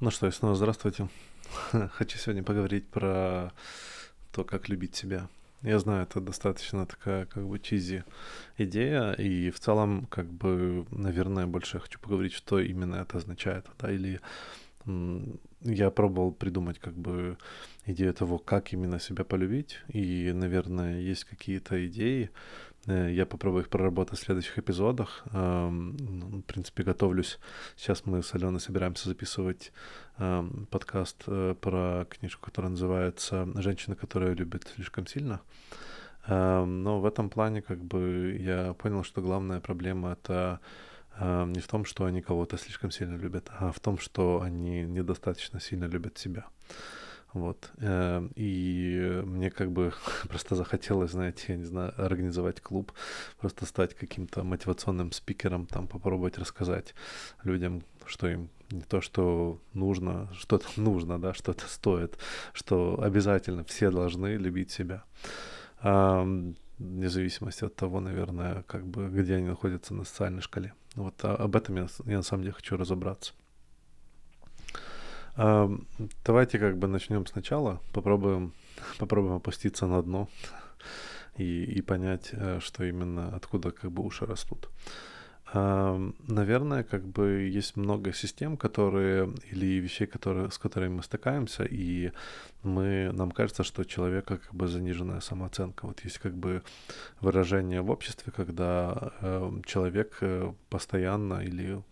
Ну что, и снова здравствуйте. Хочу сегодня поговорить про то, как любить себя. Я знаю, это достаточно такая как бы чизи идея, и в целом, как бы, наверное, больше я хочу поговорить, что именно это означает, да, или я пробовал придумать как бы идею того, как именно себя полюбить, и, наверное, есть какие-то идеи, я попробую их проработать в следующих эпизодах. Ну, в принципе, готовлюсь. Сейчас мы с Аленой собираемся записывать подкаст э, про книжку, которая называется «Женщина, которая любит слишком сильно». Но в этом плане как бы я понял, что главная проблема — это не в том, что они кого-то слишком сильно любят, а в том, что они недостаточно сильно любят себя. Вот. Эм, и мне как бы просто захотелось, знаете, я не знаю, организовать клуб, просто стать каким-то мотивационным спикером, там попробовать рассказать людям, что им не то, что нужно, что-то нужно, да, что это стоит, что обязательно все должны любить себя. Вне зависимости от того, наверное, как бы, где они находятся на социальной шкале. Вот а, об этом я, я на самом деле хочу разобраться. Давайте как бы начнем сначала, попробуем, попробуем опуститься на дно и, и понять, э, что именно, откуда как бы уши растут. Наверное, как бы есть много систем, которые или вещей, которые, с которыми мы стыкаемся, и мы, нам кажется, что у человека как бы заниженная самооценка. Вот есть как бы выражение в обществе, когда э, человек постоянно или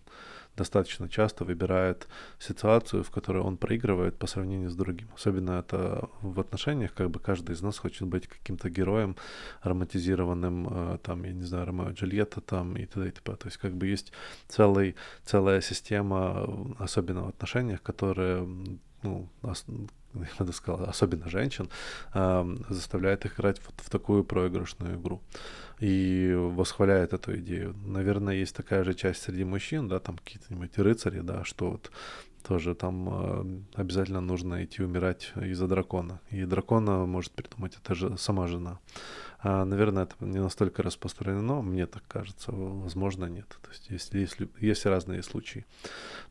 достаточно часто выбирает ситуацию, в которой он проигрывает по сравнению с другим. Особенно это в отношениях, как бы каждый из нас хочет быть каким-то героем, романтизированным, э, там, я не знаю, Ромео Джульетта там и т.д. и т.п. То есть как бы есть целый, целая система, особенно в отношениях, которые ну, я бы сказал, особенно женщин, э, заставляет их играть вот в такую проигрышную игру и восхваляет эту идею. Наверное, есть такая же часть среди мужчин, да, там какие-то рыцари, да, что вот тоже там э, обязательно нужно идти умирать из-за дракона. И дракона может придумать это же сама жена. А, наверное, это не настолько распространено, мне так кажется, возможно, нет. То есть есть, есть, есть разные случаи.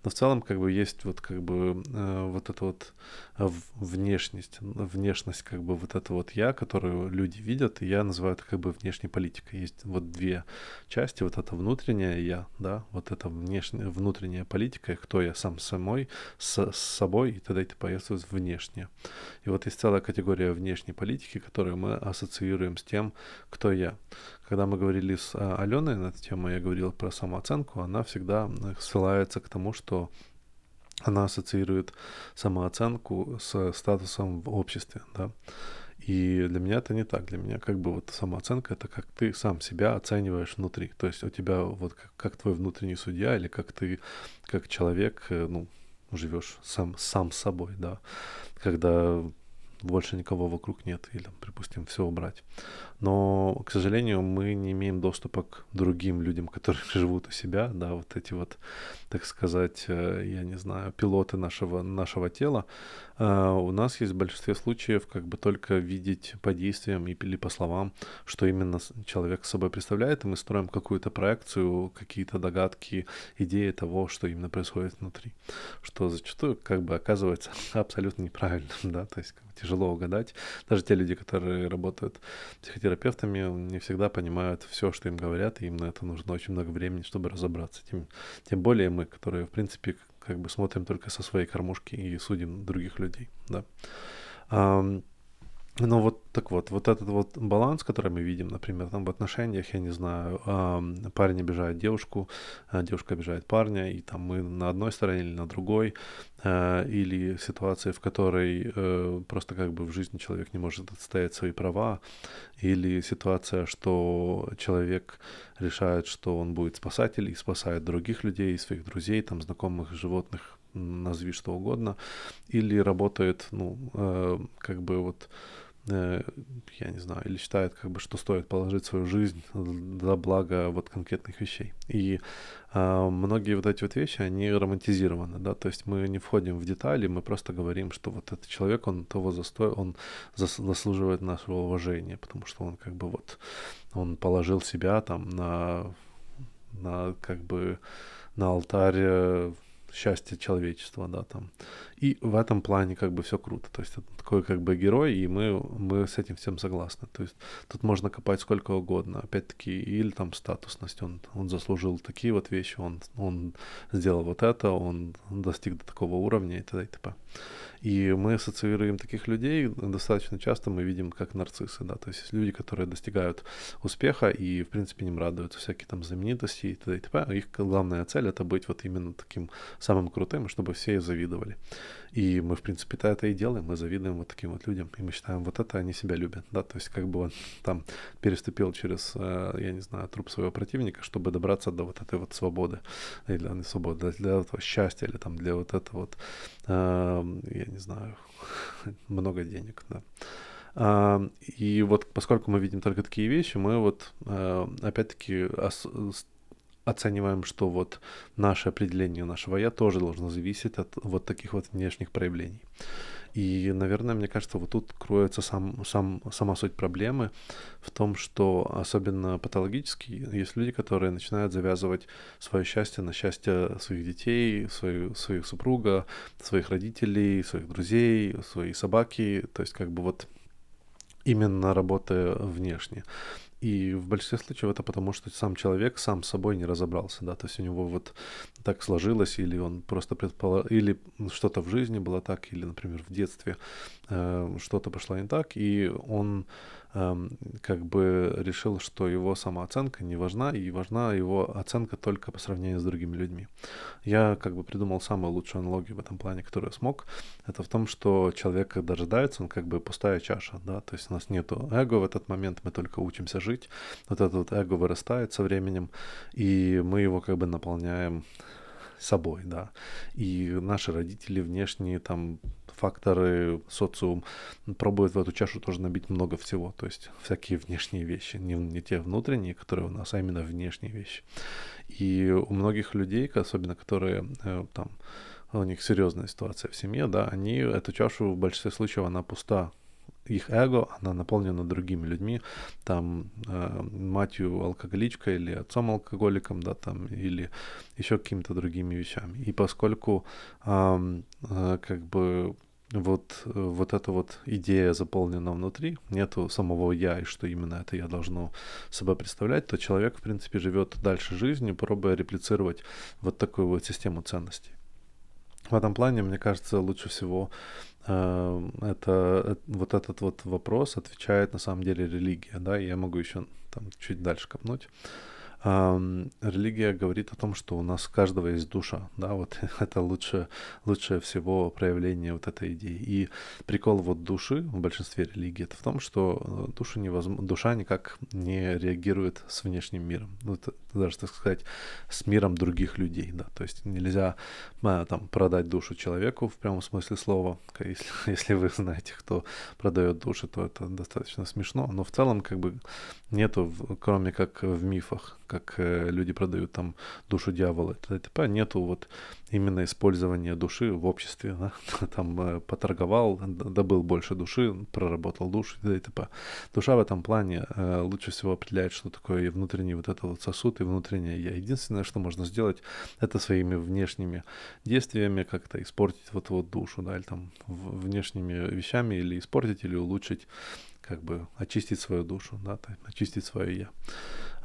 Но в целом, как бы, есть вот, как бы, э, вот эта вот внешность, внешность, как бы, вот это вот я, которую люди видят, и я называю это, как бы, внешней политикой. Есть вот две части, вот это внутреннее я, да, вот это внешняя, внутренняя политика, кто я сам самой, с, с собой, и тогда это появится внешнее. И вот есть целая категория внешней политики, которую мы ассоциируем с тем, кто я. Когда мы говорили с а, Аленой на эту тему, я говорил про самооценку, она всегда ссылается к тому, что она ассоциирует самооценку с статусом в обществе, да. И для меня это не так. Для меня как бы вот самооценка это как ты сам себя оцениваешь внутри. То есть у тебя вот как, как твой внутренний судья или как ты как человек, э, ну, живешь сам, сам собой, да. Когда больше никого вокруг нет, или, припустим, все убрать. Но, к сожалению, мы не имеем доступа к другим людям, которые живут у себя, да, вот эти вот, так сказать, э, я не знаю, пилоты нашего, нашего тела. А, у нас есть в большинстве случаев как бы только видеть по действиям или по словам, что именно человек собой представляет, и мы строим какую-то проекцию, какие-то догадки, идеи того, что именно происходит внутри, что зачастую как бы оказывается абсолютно неправильным, да, то есть тяжело угадать. Даже те люди, которые работают психотерапевтами, терапевтами не всегда понимают все, что им говорят, и им на это нужно очень много времени, чтобы разобраться. Тем, тем более мы, которые, в принципе, как бы смотрим только со своей кормушки и судим других людей, да. Ну вот так вот, вот этот вот баланс, который мы видим, например, там в отношениях, я не знаю, парень обижает девушку, э, девушка обижает парня, и там мы на одной стороне или на другой, э, или ситуации, в которой э, просто как бы в жизни человек не может отстоять свои права, или ситуация, что человек решает, что он будет спасатель и спасает других людей, своих друзей, там знакомых животных, назови что угодно, или работает, ну, э, как бы вот я не знаю, или считает, как бы, что стоит положить свою жизнь для блага вот конкретных вещей. И а, многие вот эти вот вещи, они романтизированы, да, то есть мы не входим в детали, мы просто говорим, что вот этот человек, он того застой, он зас, заслуживает нашего уважения, потому что он как бы вот, он положил себя там на, на как бы на алтарь счастье человечества, да, там. И в этом плане как бы все круто. То есть это такой как бы герой, и мы, мы с этим всем согласны. То есть тут можно копать сколько угодно. Опять-таки, или там статусность, он, он заслужил такие вот вещи, он, он сделал вот это, он достиг до такого уровня и т.д. и т.п. И мы ассоциируем таких людей достаточно часто, мы видим как нарциссы, да, то есть люди, которые достигают успеха и, в принципе, им радуются всякие там знаменитости и т.д. и т.п. Их главная цель — это быть вот именно таким самым крутым, чтобы все завидовали. И мы, в принципе, -то это и делаем, мы завидуем вот таким вот людям, и мы считаем, вот это они себя любят, да, то есть как бы он там переступил через, э, я не знаю, труп своего противника, чтобы добраться до вот этой вот свободы, или не свободы, для этого счастья, или там для вот этого вот, э, я не знаю, много денег, да. Uh, и вот поскольку мы видим только такие вещи, мы вот uh, опять-таки оцениваем, что вот наше определение нашего «я» тоже должно зависеть от вот таких вот внешних проявлений. И, наверное, мне кажется, вот тут кроется сам, сам, сама суть проблемы в том, что особенно патологически есть люди, которые начинают завязывать свое счастье на счастье своих детей, свою, своих супруга, своих родителей, своих друзей, своей собаки, то есть как бы вот именно работая внешне. И в большинстве случаев это потому, что сам человек сам с собой не разобрался, да, то есть у него вот так сложилось, или он просто предположил, или что-то в жизни было так, или, например, в детстве э, что-то пошло не так, и он как бы решил, что его самооценка не важна, и важна его оценка только по сравнению с другими людьми. Я как бы придумал самую лучшую аналогию в этом плане, которую я смог. Это в том, что человек, когда рождается, он как бы пустая чаша, да, то есть у нас нету эго в этот момент, мы только учимся жить. Вот это вот эго вырастает со временем, и мы его как бы наполняем собой, да. И наши родители внешние там факторы, социум пробует в эту чашу тоже набить много всего, то есть всякие внешние вещи, не, не те внутренние, которые у нас, а именно внешние вещи. И у многих людей, особенно которые э, там у них серьезная ситуация в семье, да, они эту чашу в большинстве случаев она пуста, их эго, она наполнена другими людьми, там, э, матью алкоголичкой или отцом алкоголиком, да, там, или еще какими-то другими вещами. И поскольку э, э, как бы вот, вот эта вот идея заполнена внутри, нету самого я, и что именно это я должно собой представлять, то человек, в принципе, живет дальше жизнью, пробуя реплицировать вот такую вот систему ценностей. В этом плане, мне кажется, лучше всего э, это, это вот этот вот вопрос отвечает на самом деле религия, да, я могу еще там чуть дальше копнуть религия говорит о том, что у нас у каждого есть душа, да, вот это лучше, лучшее всего проявление вот этой идеи. И прикол вот души в большинстве религий это в том, что э, душа, невозможно, душа никак не реагирует с внешним миром, ну, даже, так сказать, с миром других людей, да, то есть нельзя а, там продать душу человеку в прямом смысле слова, если, если вы знаете, кто продает души, то это достаточно смешно, но в целом как бы нету, кроме как в мифах, как э, люди продают там душу дьявола и. Нету вот именно использования души в обществе. Да? Там э, поторговал, добыл больше души, проработал душу и т.п. Душа в этом плане э, лучше всего определяет, что такое внутренний вот этот вот сосуд и внутреннее я. Единственное, что можно сделать, это своими внешними действиями как-то испортить вот вот душу, да, или там внешними вещами или испортить, или улучшить как бы очистить свою душу, да, очистить свое я.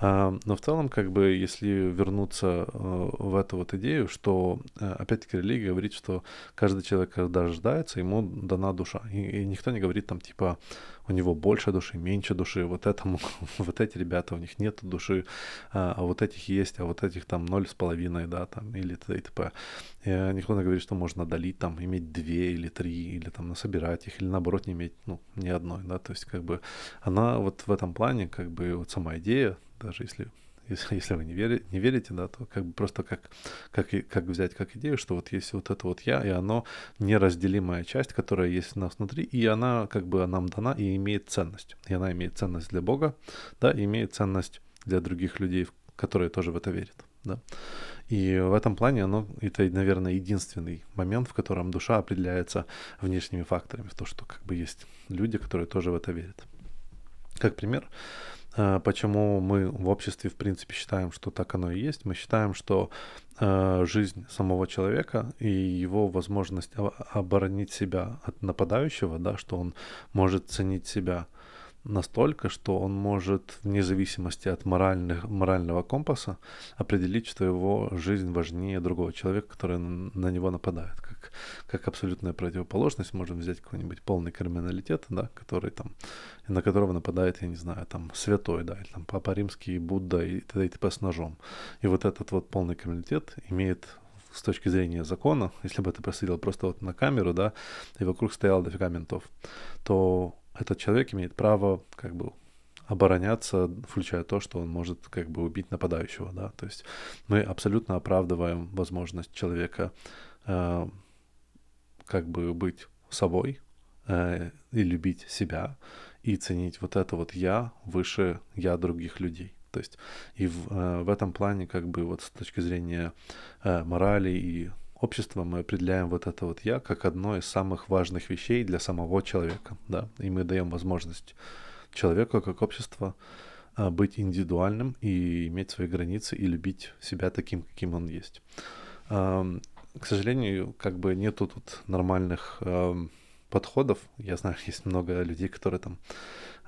Но в целом, как бы, если вернуться э, в эту вот идею, что, э, опять-таки, религия говорит, что каждый человек, когда рождается, ему дана душа. И, и никто не говорит там, типа, у него больше души, меньше души, вот этому, вот эти ребята, у них нет души, а, а вот этих есть, а вот этих там ноль с половиной, да, там, или т.д. и т.п. И никто не говорит, что можно долить, там, иметь две или три, или там насобирать их, или наоборот не иметь, ну, ни одной, да, то есть как бы она вот в этом плане, как бы вот сама идея, даже если если, вы не, вери, не верите, да, то как бы просто как, как, как взять как идею, что вот есть вот это вот я, и оно неразделимая часть, которая есть у нас внутри, и она как бы нам дана и имеет ценность. И она имеет ценность для Бога, да, и имеет ценность для других людей, которые тоже в это верят, да. И в этом плане оно, это, наверное, единственный момент, в котором душа определяется внешними факторами, в то, что как бы есть люди, которые тоже в это верят. Как пример, почему мы в обществе, в принципе, считаем, что так оно и есть. Мы считаем, что э, жизнь самого человека и его возможность оборонить себя от нападающего, да, что он может ценить себя – настолько, что он может, вне зависимости от моральных, морального компаса, определить, что его жизнь важнее другого человека, который на него нападает. Как, как абсолютная противоположность можем взять какой-нибудь полный криминалитет, да, который там, на которого нападает, я не знаю, там, святой, да, или там Папа Римский, Будда и т.д. и т.п. с ножом. И вот этот вот полный криминалитет имеет с точки зрения закона, если бы ты просидел просто вот на камеру, да, и вокруг стояло дофига ментов, то этот человек имеет право как бы обороняться, включая то, что он может как бы убить нападающего, да, то есть мы абсолютно оправдываем возможность человека э, как бы быть собой э, и любить себя и ценить вот это вот я выше я других людей. То есть и в, э, в этом плане как бы вот с точки зрения э, морали и общества мы определяем вот это вот я как одно из самых важных вещей для самого человека, да, и мы даем возможность человеку как общество а, быть индивидуальным и иметь свои границы и любить себя таким, каким он есть. К сожалению, как бы нету тут нормальных подходов. Я знаю, есть много людей, которые там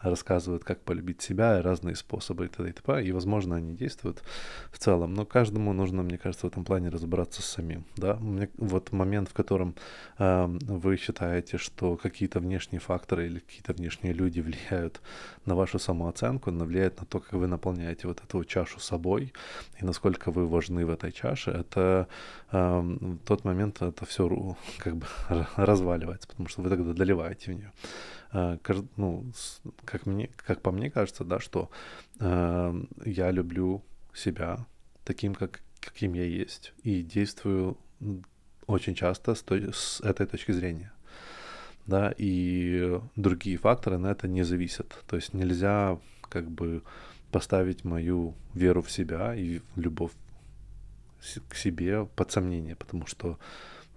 рассказывают, как полюбить себя, разные способы и т.д. и т.п. И, возможно, они действуют в целом, но каждому нужно, мне кажется, в этом плане разобраться с самим, да. Мне, вот момент, в котором э, вы считаете, что какие-то внешние факторы или какие-то внешние люди влияют на вашу самооценку, на влияет на то, как вы наполняете вот эту чашу собой и насколько вы важны в этой чаше, это э, тот момент, это все как бы разваливается, потому что вы тогда доливаете в нее. Э, ну, как, мне, как по мне кажется, да, что э, я люблю себя таким, как, каким я есть, и действую очень часто с, той, с этой точки зрения. Да, и другие факторы на это не зависят. То есть нельзя как бы поставить мою веру в себя и любовь к себе под сомнение, потому что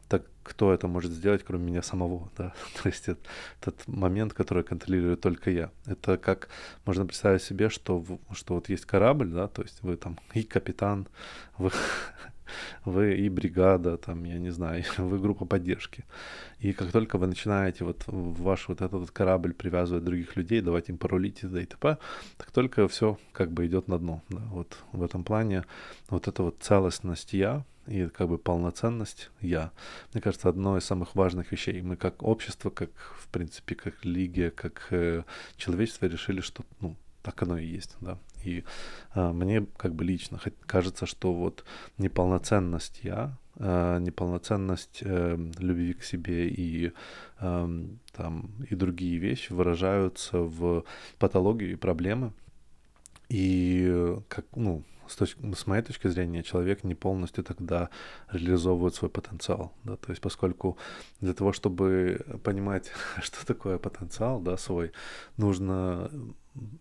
так кто это может сделать, кроме меня самого, да, то есть это, этот момент, который контролирую только я. Это как можно представить себе, что, что вот есть корабль, да, то есть вы там и капитан, вы вы и бригада, там, я не знаю, вы группа поддержки. И как только вы начинаете вот ваш вот этот корабль привязывать других людей, давать им паролить и и т.п., так только все как бы идет на дно. Да. Вот в этом плане вот эта вот целостность я, и как бы полноценность я. Мне кажется, одно из самых важных вещей. Мы как общество, как в принципе, как религия, как э, человечество решили, что ну, так оно и есть, да. И э, мне как бы лично кажется, что вот неполноценность я, э, неполноценность э, любви к себе и э, там и другие вещи выражаются в патологии и проблемы. И как, ну, с, точки, с моей точки зрения, человек не полностью тогда реализовывает свой потенциал, да, то есть поскольку для того, чтобы понимать, что такое потенциал, да, свой, нужно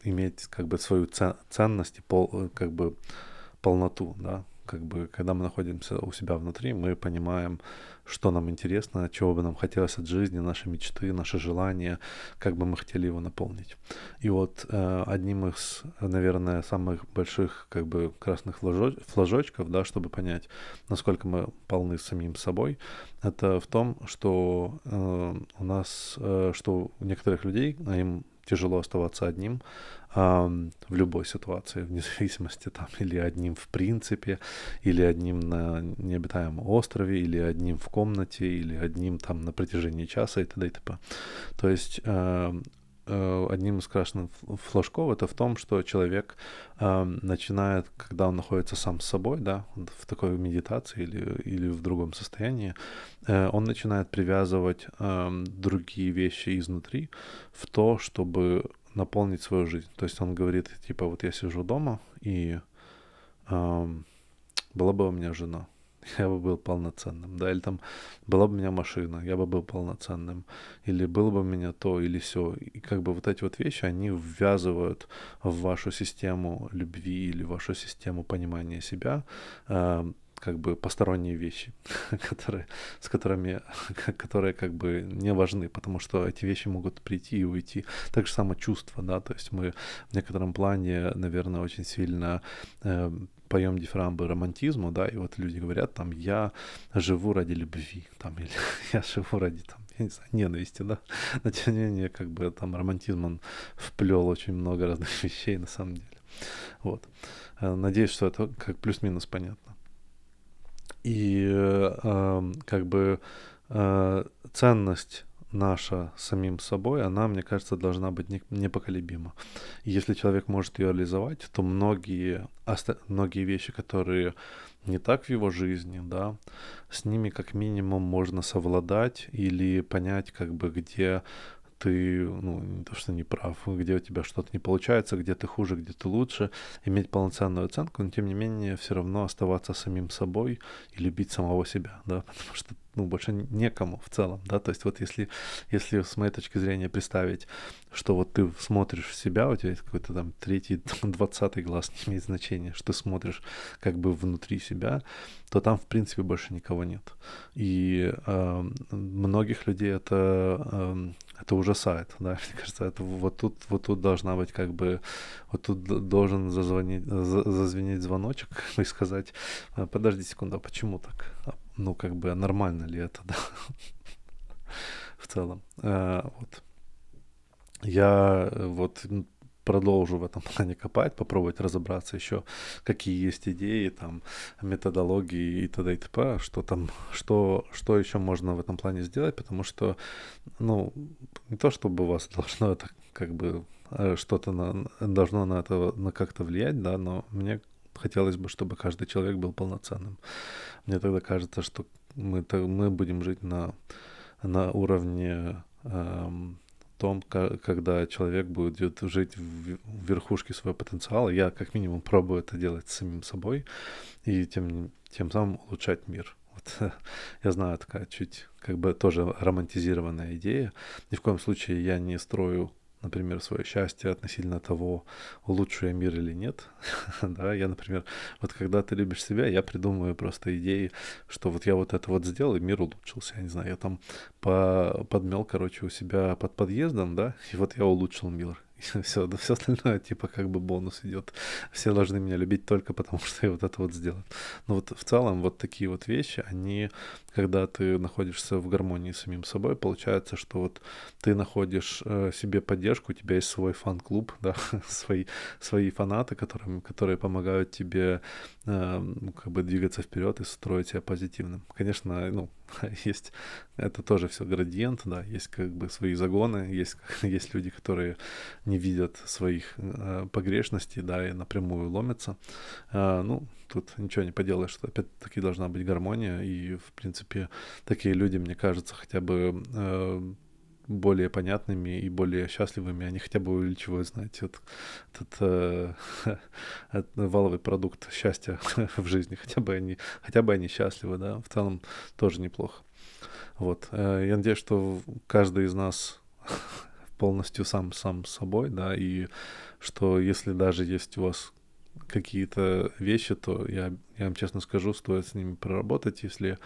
иметь как бы свою ценность и пол, как бы полноту, да, как бы, когда мы находимся у себя внутри, мы понимаем, что нам интересно, чего бы нам хотелось от жизни, наши мечты, наши желания, как бы мы хотели его наполнить. И вот э, одним из, наверное, самых больших как бы красных флажоч, флажочков, да, чтобы понять, насколько мы полны самим собой, это в том, что э, у нас, э, что у некоторых людей, а им тяжело оставаться одним э, в любой ситуации, вне зависимости там или одним в принципе, или одним на необитаемом острове, или одним в комнате, или одним там на протяжении часа и т.д. и т.п. То есть э, одним из красных флажков это в том, что человек э, начинает, когда он находится сам с собой, да, в такой медитации или, или в другом состоянии, э, он начинает привязывать э, другие вещи изнутри в то, чтобы наполнить свою жизнь. То есть он говорит, типа, вот я сижу дома, и э, была бы у меня жена, я бы был полноценным, да, или там была бы у меня машина, я бы был полноценным, или было бы у меня то, или все. И как бы вот эти вот вещи, они ввязывают в вашу систему любви или вашу систему понимания себя э, как бы посторонние вещи, которые, с которыми, которые как бы не важны, потому что эти вещи могут прийти и уйти. Так же само чувства, да, то есть мы в некотором плане, наверное, очень сильно э, поем дифирамбы романтизму, да, и вот люди говорят там, я живу ради любви, там, или я живу ради там, я не знаю, ненависти, да, но тем не менее, как бы там романтизм, он вплел очень много разных вещей на самом деле. Вот. Э, надеюсь, что это как плюс-минус понятно. И э, как бы э, ценность наша самим собой, она, мне кажется, должна быть непоколебима. И если человек может ее реализовать, то многие, многие вещи, которые не так в его жизни, да, с ними как минимум можно совладать или понять, как бы, где ты, ну, не то, что не прав, где у тебя что-то не получается, где ты хуже, где ты лучше, иметь полноценную оценку, но тем не менее все равно оставаться самим собой и любить самого себя, да, потому что ну, больше некому в целом, да, то есть вот если, если с моей точки зрения представить, что вот ты смотришь в себя, у тебя есть какой-то там третий, двадцатый глаз, не имеет значения, что ты смотришь как бы внутри себя, то там, в принципе, больше никого нет. И э, многих людей это, э, это ужасает, да, мне кажется, это вот тут, вот тут должна быть как бы, вот тут должен зазвонить, зазвенеть звоночек и сказать, «А, подожди секунду, а почему так? Ну, как бы, нормально ли это, да, в целом. А, вот. Я э, вот продолжу в этом плане копать, попробовать разобраться еще, какие есть идеи, там, методологии и т.д. и т.п., что там, что, что еще можно в этом плане сделать, потому что, ну, не то чтобы у вас должно это как бы э, что-то на, должно на это на как-то влиять, да, но мне хотелось бы, чтобы каждый человек был полноценным. Мне тогда кажется, что мы, мы будем жить на, на уровне эм, том, когда человек будет жить в верхушке своего потенциала. Я как минимум пробую это делать с самим собой и тем, тем самым улучшать мир. Вот, я знаю, такая чуть как бы тоже романтизированная идея. Ни в коем случае я не строю например, свое счастье относительно того, улучшу я мир или нет. да, я, например, вот когда ты любишь себя, я придумываю просто идеи, что вот я вот это вот сделал, и мир улучшился. Я не знаю, я там по подмел, короче, у себя под подъездом, да, и вот я улучшил мир. все, да все остальное типа как бы бонус идет. Все должны меня любить только потому, что я вот это вот сделал. Но вот в целом вот такие вот вещи, они, когда ты находишься в гармонии с самим собой, получается, что вот ты находишь э, себе поддержку, у тебя есть свой фан-клуб, да, свои, свои фанаты, которым, которые помогают тебе как бы двигаться вперед и строить себя позитивным. Конечно, ну, есть, это тоже все градиент, да, есть как бы свои загоны, есть, есть люди, которые не видят своих э, погрешностей, да, и напрямую ломятся. Э, ну, тут ничего не поделаешь, опять-таки должна быть гармония, и, в принципе, такие люди, мне кажется, хотя бы э, более понятными и более счастливыми, они хотя бы увеличивают, знаете, вот этот э, валовый продукт счастья в жизни, хотя бы они, хотя бы они счастливы, да, в целом тоже неплохо. Вот, э, я надеюсь, что каждый из нас полностью сам сам собой, да, и что если даже есть у вас какие-то вещи, то я, я вам честно скажу, стоит с ними проработать, если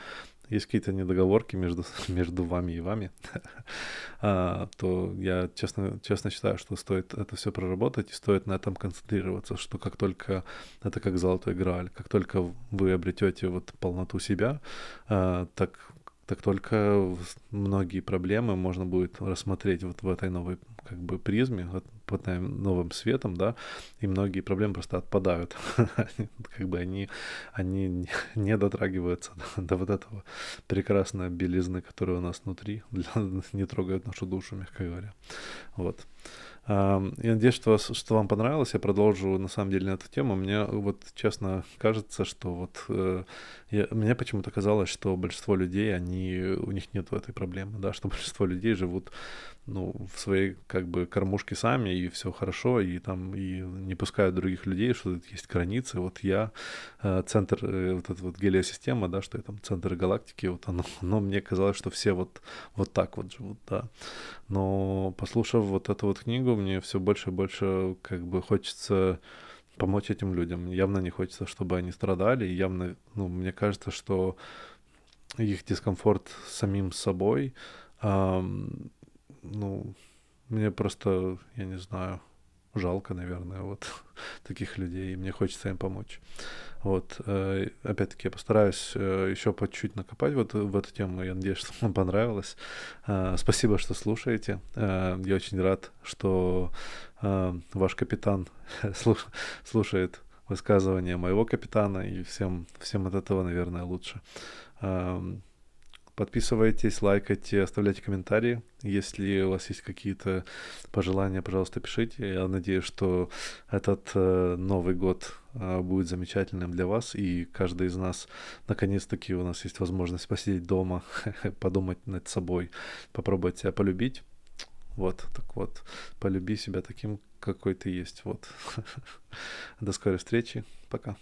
есть какие-то недоговорки между, между вами и вами, а, то я честно, честно считаю, что стоит это все проработать и стоит на этом концентрироваться, что как только это как золотой грааль, как только вы обретете вот полноту себя, а, так так только многие проблемы можно будет рассмотреть вот в этой новой как бы призме, под новым светом, да, и многие проблемы просто отпадают, как бы они, они не дотрагиваются до, вот этого прекрасной белизны, которая у нас внутри, не трогают нашу душу, мягко говоря, вот. Я надеюсь, что, что вам понравилось. Я продолжу, на самом деле, на эту тему. Мне вот, честно, кажется, что вот э, я, мне почему-то казалось, что большинство людей, они, у них нет этой проблемы, да, что большинство людей живут ну, в своей как бы кормушке сами, и все хорошо, и там и не пускают других людей, что есть границы. Вот я, э, центр, э, вот эта вот гелиосистема, да, что я там центр галактики, вот оно, но мне казалось, что все вот, вот так вот живут, да. Но послушав вот эту вот книгу, мне все больше и больше как бы хочется помочь этим людям. Явно не хочется, чтобы они страдали. Явно, ну, мне кажется, что их дискомфорт самим собой, ну, мне просто, я не знаю, жалко, наверное, вот таких людей, и мне хочется им помочь. Вот, э, опять-таки, я постараюсь э, еще по чуть-чуть накопать вот в эту тему. Я надеюсь, что вам понравилось. Э, спасибо, что слушаете. Я очень рад, что ваш капитан слушает высказывания моего капитана, и всем, всем от этого, наверное, лучше. Подписывайтесь, лайкайте, оставляйте комментарии. Если у вас есть какие-то пожелания, пожалуйста, пишите. Я надеюсь, что этот э, Новый год э, будет замечательным для вас, и каждый из нас, наконец-таки, у нас есть возможность посидеть дома, подумать над собой, попробовать себя полюбить. Вот, так вот, полюби себя таким, какой ты есть. Вот. До скорой встречи. Пока.